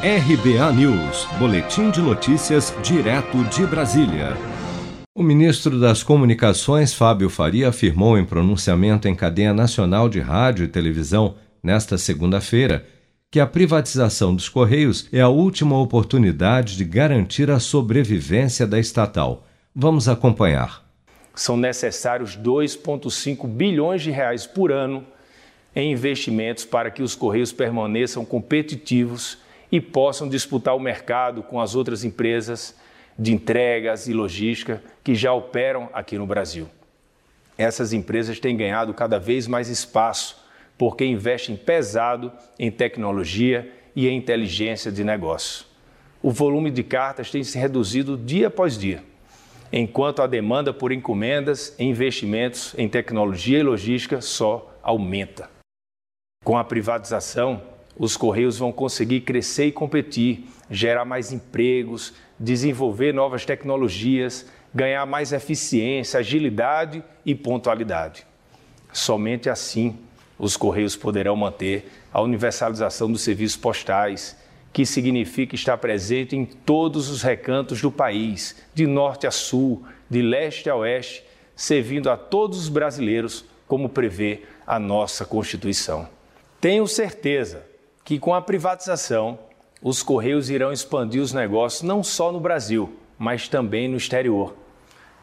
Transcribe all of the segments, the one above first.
RBA News, Boletim de Notícias, direto de Brasília. O ministro das Comunicações, Fábio Faria, afirmou em pronunciamento em cadeia nacional de rádio e televisão, nesta segunda-feira, que a privatização dos Correios é a última oportunidade de garantir a sobrevivência da estatal. Vamos acompanhar. São necessários 2,5 bilhões de reais por ano em investimentos para que os Correios permaneçam competitivos e possam disputar o mercado com as outras empresas de entregas e logística que já operam aqui no Brasil. Essas empresas têm ganhado cada vez mais espaço porque investem pesado em tecnologia e em inteligência de negócio. O volume de cartas tem se reduzido dia após dia, enquanto a demanda por encomendas e investimentos em tecnologia e logística só aumenta. Com a privatização, os Correios vão conseguir crescer e competir, gerar mais empregos, desenvolver novas tecnologias, ganhar mais eficiência, agilidade e pontualidade. Somente assim os Correios poderão manter a universalização dos serviços postais, que significa estar presente em todos os recantos do país, de norte a sul, de leste a oeste, servindo a todos os brasileiros, como prevê a nossa Constituição. Tenho certeza que com a privatização, os Correios irão expandir os negócios não só no Brasil, mas também no exterior.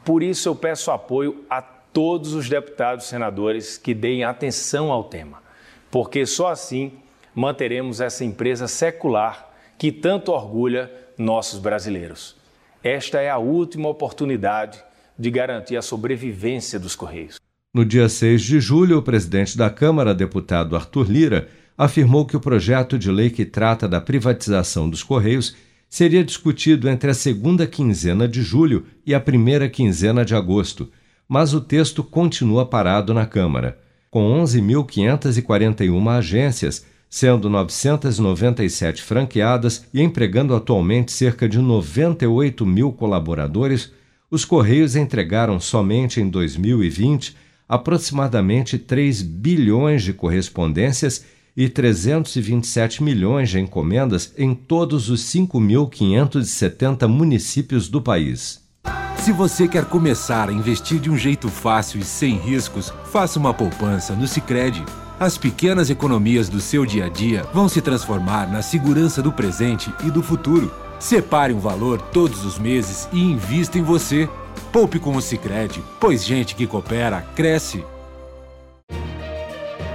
Por isso, eu peço apoio a todos os deputados e senadores que deem atenção ao tema, porque só assim manteremos essa empresa secular que tanto orgulha nossos brasileiros. Esta é a última oportunidade de garantir a sobrevivência dos Correios. No dia 6 de julho, o presidente da Câmara, deputado Arthur Lira, afirmou que o projeto de lei que trata da privatização dos Correios seria discutido entre a segunda quinzena de julho e a primeira quinzena de agosto, mas o texto continua parado na Câmara. Com 11.541 agências, sendo 997 franqueadas e empregando atualmente cerca de 98 mil colaboradores, os Correios entregaram somente em 2020 aproximadamente 3 bilhões de correspondências e 327 milhões de encomendas em todos os 5.570 municípios do país. Se você quer começar a investir de um jeito fácil e sem riscos, faça uma poupança no Sicredi. As pequenas economias do seu dia a dia vão se transformar na segurança do presente e do futuro. Separe um valor todos os meses e invista em você. Poupe com o Sicredi, pois gente que coopera cresce